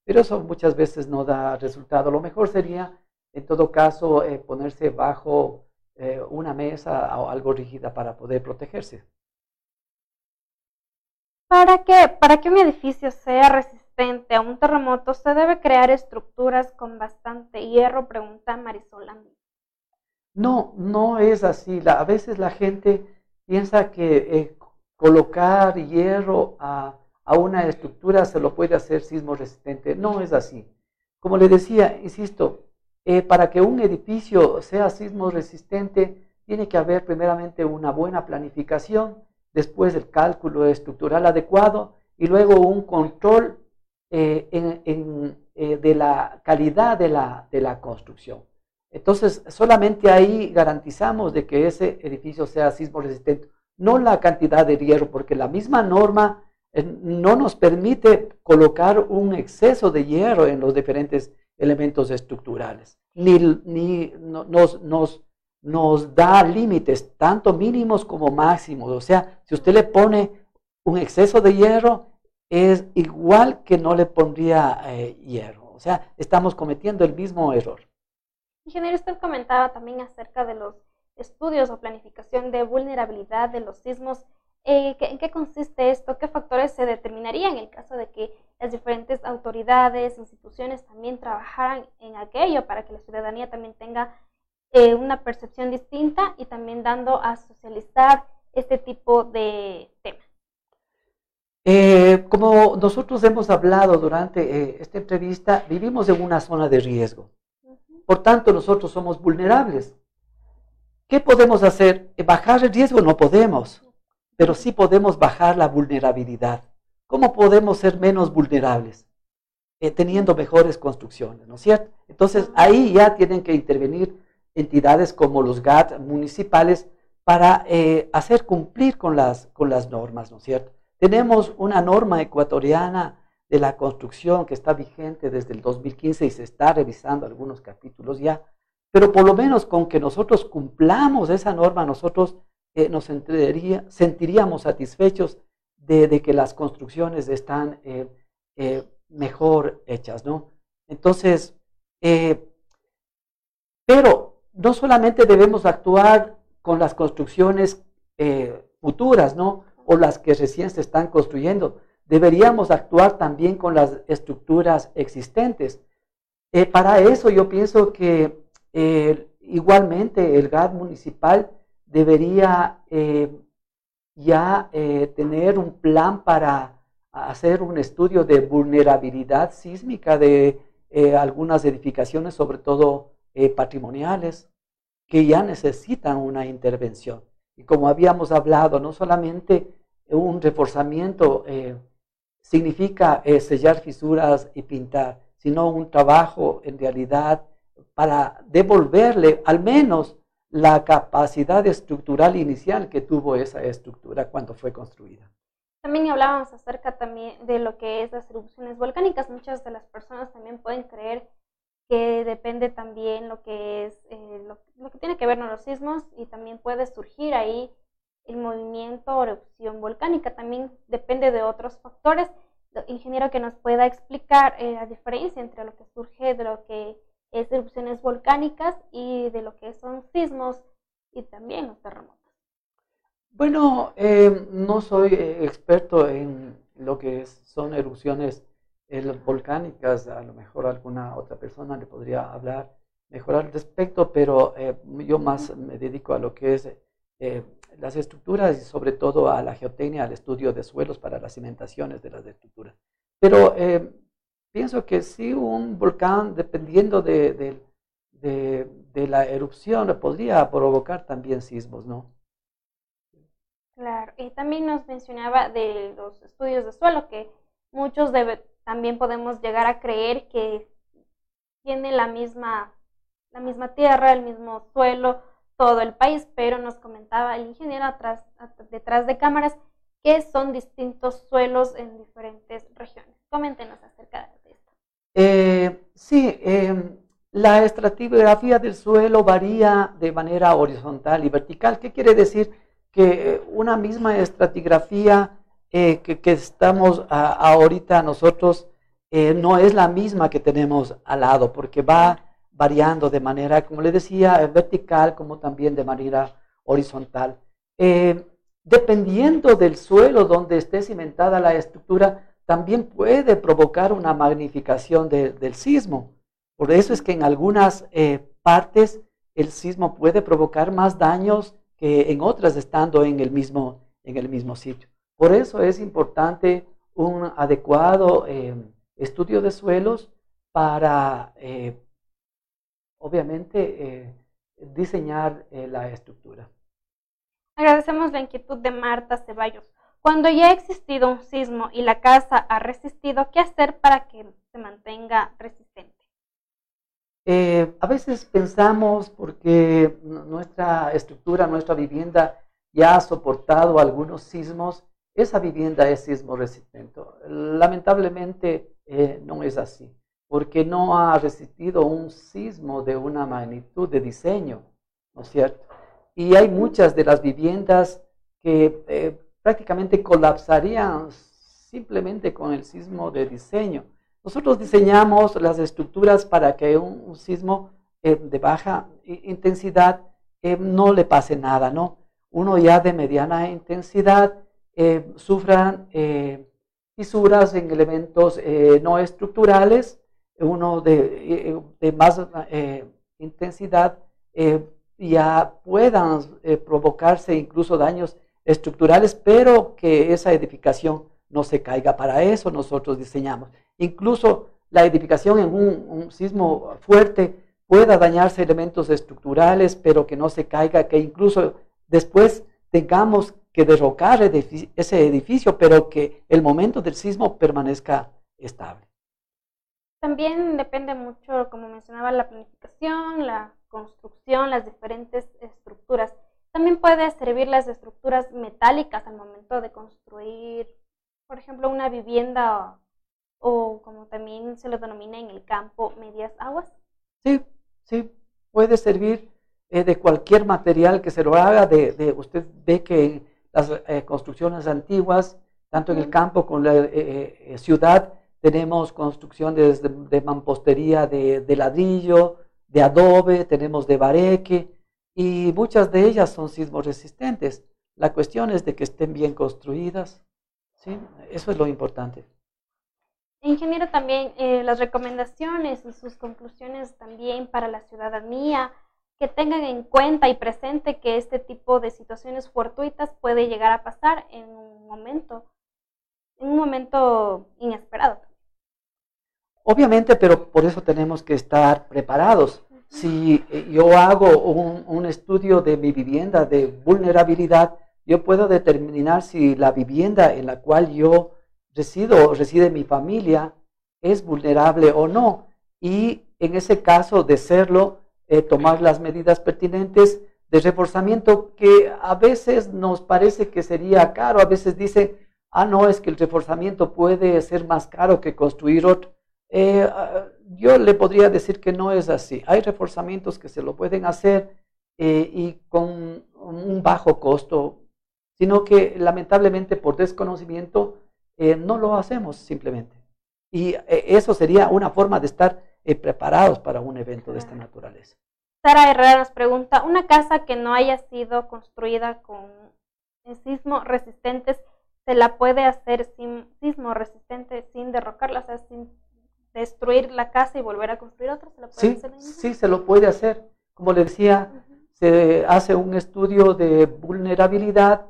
pero eso muchas veces no da resultado. Lo mejor sería, en todo caso, eh, ponerse bajo eh, una mesa o algo rígida para poder protegerse. Para que, para que un edificio sea resistente a un terremoto, se debe crear estructuras con bastante hierro, pregunta Marisol No, no es así. a veces la gente piensa que eh, colocar hierro a, una estructura se lo puede hacer sismo resistente. No es así. Como le decía, insisto, eh, para que un edificio sea sismo resistente, tiene que haber primeramente una buena planificación, después el cálculo estructural adecuado y luego un control eh, de la calidad de la, de la construcción. Entonces, solamente ahí garantizamos de que ese edificio sea sismo resistente, no la cantidad de hierro, porque la misma norma eh, no nos permite colocar un exceso de hierro en los diferentes elementos estructurales, ni, nos da límites, tanto mínimos como máximos. O sea, si usted le pone un exceso de hierro, es igual que no le pondría eh, hierro. O sea, estamos cometiendo el mismo error. Ingeniero, usted comentaba también acerca de los estudios o planificación de vulnerabilidad de los sismos. Eh, ¿En qué consiste esto? ¿Qué factores se determinarían en el caso de que las diferentes autoridades, instituciones también trabajaran en aquello para que la ciudadanía también tenga eh, una percepción distinta y también dando a socializar este tipo de temas? Eh, como nosotros hemos hablado durante esta entrevista, vivimos en una zona de riesgo. Por tanto, nosotros somos vulnerables. ¿Qué podemos hacer? Bajar el riesgo no podemos, pero sí podemos bajar la vulnerabilidad. ¿Cómo podemos ser menos vulnerables? Eh, teniendo mejores construcciones, ¿no es cierto? Entonces, ahí ya tienen que intervenir entidades como los GAT municipales para eh, hacer cumplir con las, con las normas, ¿no es cierto? Tenemos una norma ecuatoriana de la construcción que está vigente desde el 2015 y se está revisando algunos capítulos ya, pero por lo menos con que nosotros cumplamos esa norma, nosotros eh, nos sentiríamos satisfechos de, que las construcciones están eh, eh, mejor hechas, ¿no? Entonces, pero no solamente debemos actuar con las construcciones futuras, ¿no? O las que recién se están construyendo, deberíamos actuar también con las estructuras existentes. Eh, para eso yo pienso que eh, igualmente el GAD municipal debería ya tener un plan para hacer un estudio de vulnerabilidad sísmica de algunas edificaciones, sobre todo patrimoniales, que ya necesitan una intervención. Y como habíamos hablado, no solamente un reforzamiento eh, significa eh, sellar fisuras y pintar, sino un trabajo en realidad para devolverle al menos la capacidad estructural inicial que tuvo esa estructura cuando fue construida. También hablábamos acerca también de lo que es las erupciones volcánicas. Muchas de las personas también pueden creer que depende también lo que es eh, lo, que tiene que ver con los sismos y también puede surgir ahí el movimiento o erupción volcánica. También depende de otros factores. Ingeniero que nos pueda explicar eh, la diferencia entre lo que surge de lo que es erupciones volcánicas y de lo que son sismos y también los terremotos. Bueno, eh, no soy experto en lo que son erupciones volcánicas, a lo mejor alguna otra persona le podría hablar mejor al respecto, pero eh, yo más me dedico a lo que es eh, las estructuras y sobre todo a la geotecnia, al estudio de suelos para las cimentaciones de las estructuras. Pero eh, pienso que si un volcán, dependiendo de, de, de, la erupción, podría provocar también sismos, ¿no? Claro, y también nos mencionaba de los estudios de suelo que muchos de, también podemos llegar a creer que tiene la misma, la misma tierra, el mismo suelo, todo el país, pero nos comentaba el ingeniero atrás, detrás de cámaras que son distintos suelos en diferentes regiones. Coméntenos acerca de esto. Eh, sí, em, la estratigrafía del suelo varía de manera horizontal y vertical. ¿Qué quiere decir? Que una misma estratigrafía eh, que, estamos ahorita nosotros eh, no es la misma que tenemos al lado, porque va variando de manera, como le decía, vertical como también de manera horizontal. Eh, dependiendo del suelo donde esté cimentada la estructura, también puede provocar una magnificación del sismo. Por eso es que en algunas partes el sismo puede provocar más daños que en otras estando en el mismo, en el mismo sitio. Por eso es importante un adecuado eh, estudio de suelos para, eh, obviamente, eh, diseñar la estructura. Agradecemos la inquietud de Marta Ceballos. Cuando ya ha existido un sismo y la casa ha resistido, ¿qué hacer para que se mantenga resistente? a veces pensamos porque nuestra estructura, nuestra vivienda ya ha soportado algunos sismos esa vivienda es sismo resistente. Lamentablemente eh, no es así, porque no ha resistido un sismo de una magnitud de diseño, ¿no es cierto? Y hay muchas de las viviendas que eh, prácticamente colapsarían simplemente con el sismo de diseño. Nosotros diseñamos las estructuras para que un, sismo eh, de baja intensidad no le pase nada, ¿no? Uno ya de mediana intensidad eh, sufran eh, fisuras en elementos eh, no estructurales, uno de, más intensidad, ya puedan provocarse incluso daños estructurales, pero que esa edificación no se caiga. Para eso nosotros diseñamos. Incluso la edificación en un, un, sismo fuerte pueda dañarse elementos estructurales, pero que no se caiga, que incluso después tengamos que derrocar ese edificio, pero que el momento del sismo permanezca estable. También depende mucho, como mencionaba, la planificación, la construcción, las diferentes estructuras. También puede servir las estructuras metálicas al momento de construir, por ejemplo, una vivienda o, como también se lo denomina en el campo, medias aguas. Sí, sí, puede servir eh, de cualquier material que se lo haga. De, usted ve que las eh, construcciones antiguas, tanto en el campo como en la eh, eh, ciudad, tenemos construcciones de, mampostería de, ladrillo, de adobe, tenemos de bareque, y muchas de ellas son sismos resistentes. La cuestión es de que estén bien construidas, ¿sí? Eso es lo importante. Ingeniero, también las recomendaciones y sus conclusiones también para la ciudadanía, que tengan en cuenta y presente que este tipo de situaciones fortuitas puede llegar a pasar en un momento, en un momento inesperado. Obviamente, pero por eso tenemos que estar preparados. Si eh, yo hago un, estudio de mi vivienda de vulnerabilidad, yo puedo determinar si la vivienda en la cual yo resido o reside mi familia es vulnerable o no. Y en ese caso de serlo, eh, tomar las medidas pertinentes de reforzamiento que a veces nos parece que sería caro, a veces dicen, ah, no, es que el reforzamiento puede ser más caro que construir otro. Eh, ah, yo le podría decir que no es así. Hay reforzamientos que se lo pueden hacer eh, y con un bajo costo, sino que lamentablemente por desconocimiento no lo hacemos simplemente. Y eso sería una forma de estar preparados para un evento de esta naturaleza. Sara Herrera nos pregunta, ¿una casa que no haya sido construida con sismo resistentes, se la puede hacer sin sismo resistente, sin derrocarla, o sea, sin destruir la casa y volver a construir otra? ¿Se sí, sí, se lo puede hacer. Como le decía, se hace un estudio de vulnerabilidad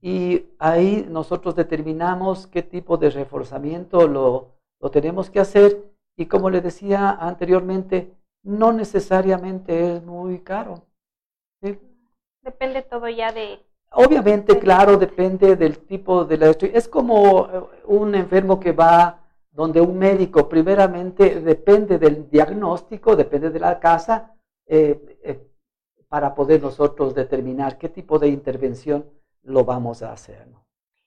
y ahí nosotros determinamos qué tipo de reforzamiento lo, lo tenemos que hacer y como le decía anteriormente, no necesariamente es muy caro. Depende todo ya de... Obviamente, claro, depende del tipo de la... Es como eh, un enfermo que va donde un médico, primeramente, depende del diagnóstico, depende de la casa, eh, eh, para poder nosotros determinar qué tipo de intervención lo vamos a hacer.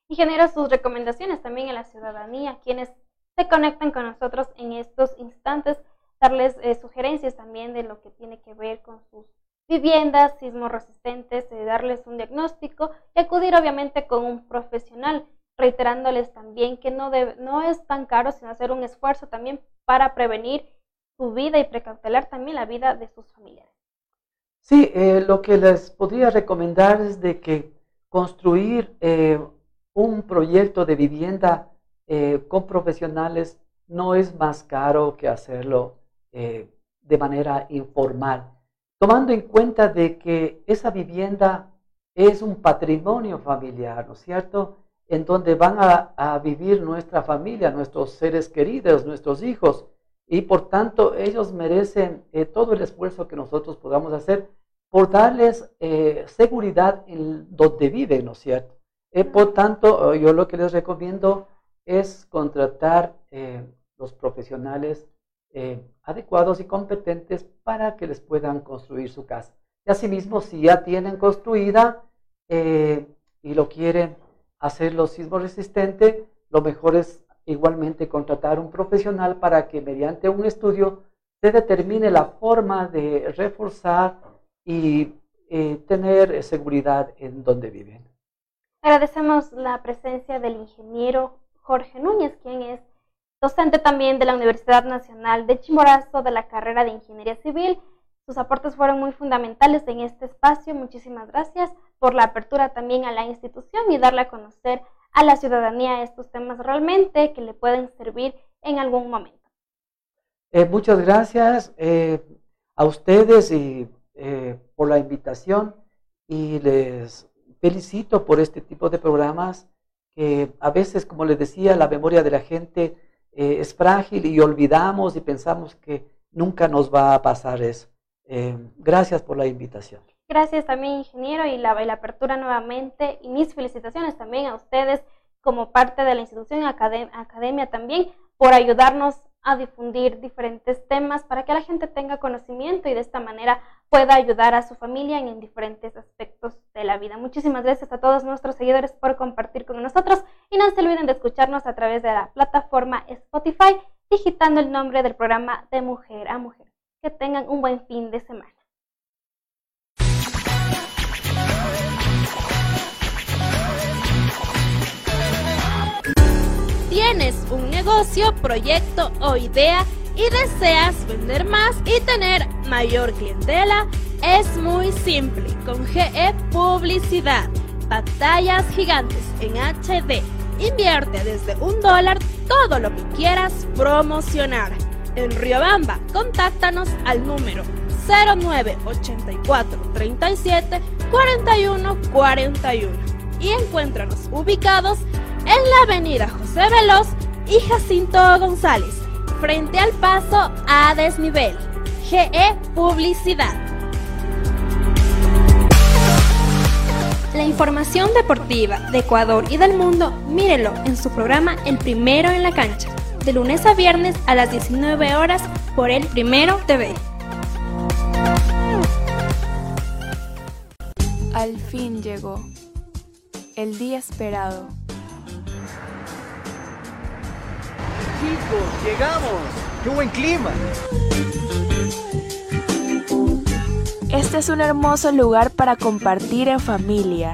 Y genera sus recomendaciones también a la ciudadanía, quienes se conectan con nosotros en estos instantes darles eh, sugerencias también de lo que tiene que ver con sus viviendas sismo resistentes, darles un diagnóstico y acudir obviamente con un profesional, reiterándoles también que no, no es tan caro, sino hacer un esfuerzo también para prevenir su vida y precautelar también la vida de sus familiares. Sí, eh, lo que les podría recomendar es de que construir un proyecto de vivienda con profesionales no es más caro que hacerlo eh, de manera informal, tomando en cuenta de que esa vivienda es un patrimonio familiar, ¿no es cierto? En donde van a, vivir nuestra familia, nuestros seres queridos, nuestros hijos, y por tanto ellos merecen eh, todo el esfuerzo que nosotros podamos hacer por darles eh, seguridad en donde viven, ¿no es cierto? por tanto, yo lo que les recomiendo es contratar los profesionales eh, adecuados y competentes para que les puedan construir su casa. Y asimismo, si ya tienen construida eh, y lo quieren hacerlo sismo resistente, lo mejor es igualmente contratar un profesional para que mediante un estudio se determine la forma de reforzar y eh, tener seguridad en donde viven. Agradecemos la presencia del ingeniero Jorge Núñez, quien es docente también de la Universidad Nacional de Chimborazo de la carrera de Ingeniería Civil. Sus aportes fueron muy fundamentales en este espacio. Muchísimas gracias por la apertura también a la institución y darle a conocer a la ciudadanía estos temas realmente que le pueden servir en algún momento. Eh, muchas gracias eh, a ustedes y, eh, por la invitación y les felicito por este tipo de programas que a veces, como les decía, la memoria de la gente eh, es frágil y olvidamos y pensamos que nunca nos va a pasar eso. Eh, gracias por la invitación. Gracias también, ingeniero, y la, apertura nuevamente. Y mis felicitaciones también a ustedes como parte de la institución academia también por ayudarnos a difundir diferentes temas para que la gente tenga conocimiento y de esta manera pueda ayudar a su familia en diferentes aspectos de la vida. Muchísimas gracias a todos nuestros seguidores por compartir con nosotros y no se olviden de escucharnos a través de la plataforma Spotify digitando el nombre del programa de mujer a mujer. Que tengan un buen fin de semana. tienes un negocio, proyecto o idea y deseas vender más y tener mayor clientela, es muy simple. Con GE Publicidad, pantallas gigantes en HD. Invierte desde un dólar todo lo que quieras promocionar. En Riobamba, contáctanos al número 0984 37 41 41 y encuéntranos ubicados en la avenida José Veloz y Jacinto González, frente al paso a desnivel. GE Publicidad. La información deportiva de Ecuador y del mundo, mírelo en su programa El Primero en la Cancha, de lunes a viernes a las 19 horas por El Primero TV. Al fin llegó el día esperado. Chicos, llegamos. ¡Qué buen clima! Este es un hermoso lugar para compartir en familia.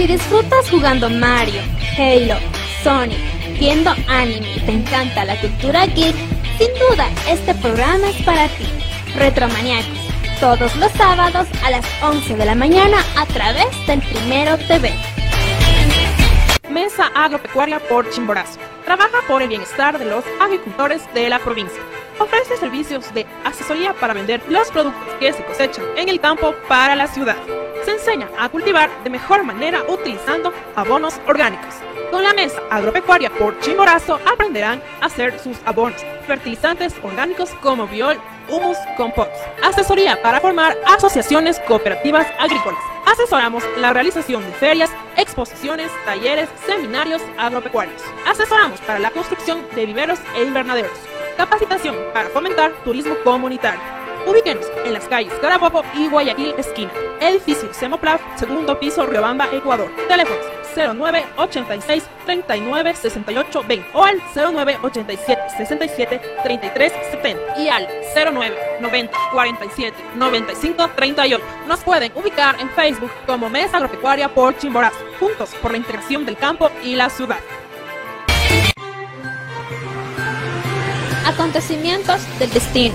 Si disfrutas jugando Mario, Halo, Sonic, viendo anime y te encanta la cultura geek, sin duda este programa es para ti. Retromaniacos, todos los sábados a las 11 de la mañana a través del Primero TV. Mesa Agropecuaria por Chimborazo. Trabaja por el bienestar de los agricultores de la provincia. Ofrece servicios de asesoría para vender los productos que se cosechan en el campo para la ciudad. Se enseña a cultivar de mejor manera utilizando abonos orgánicos. Con la mesa agropecuaria por Chimborazo aprenderán a hacer sus abonos, fertilizantes orgánicos como biol, humus, compost. Asesoría para formar asociaciones cooperativas agrícolas. Asesoramos la realización de ferias, exposiciones, talleres, seminarios agropecuarios. Asesoramos para la construcción de viveros e invernaderos. Capacitación para fomentar turismo comunitario. Ubíquenos en las calles Carabobo y Guayaquil esquina. Edificio Semoplaf, segundo piso, Riobamba, Ecuador. Teléfonos 09 86 39 68 20 o al 09 87 67 33 70 y al 09 90 47 95 38. Nos pueden ubicar en Facebook como Mesa Agropecuaria por Chimborazo, juntos por la integración del campo y la ciudad. Acontecimientos del destino,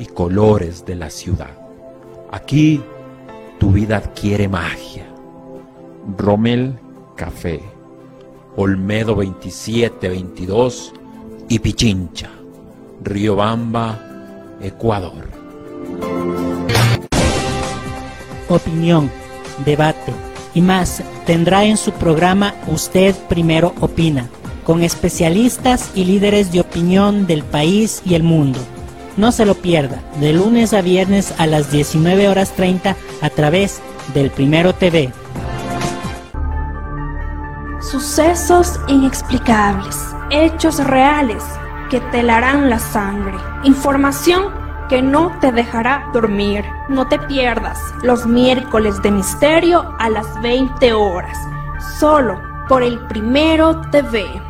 y colores de la ciudad. Aquí tu vida adquiere magia. Rommel Café, Olmedo 2722 y Pichincha, Riobamba, Ecuador. opinión, debate y más tendrá en su programa Usted Primero Opina, con especialistas y líderes de opinión del país y el mundo. No se lo pierda, de lunes a viernes a las 19 horas 30 a través del Primero TV. Sucesos inexplicables, hechos reales que te la sangre, información que no te dejará dormir. No te pierdas los miércoles de misterio a las 20 horas, solo por el Primero TV.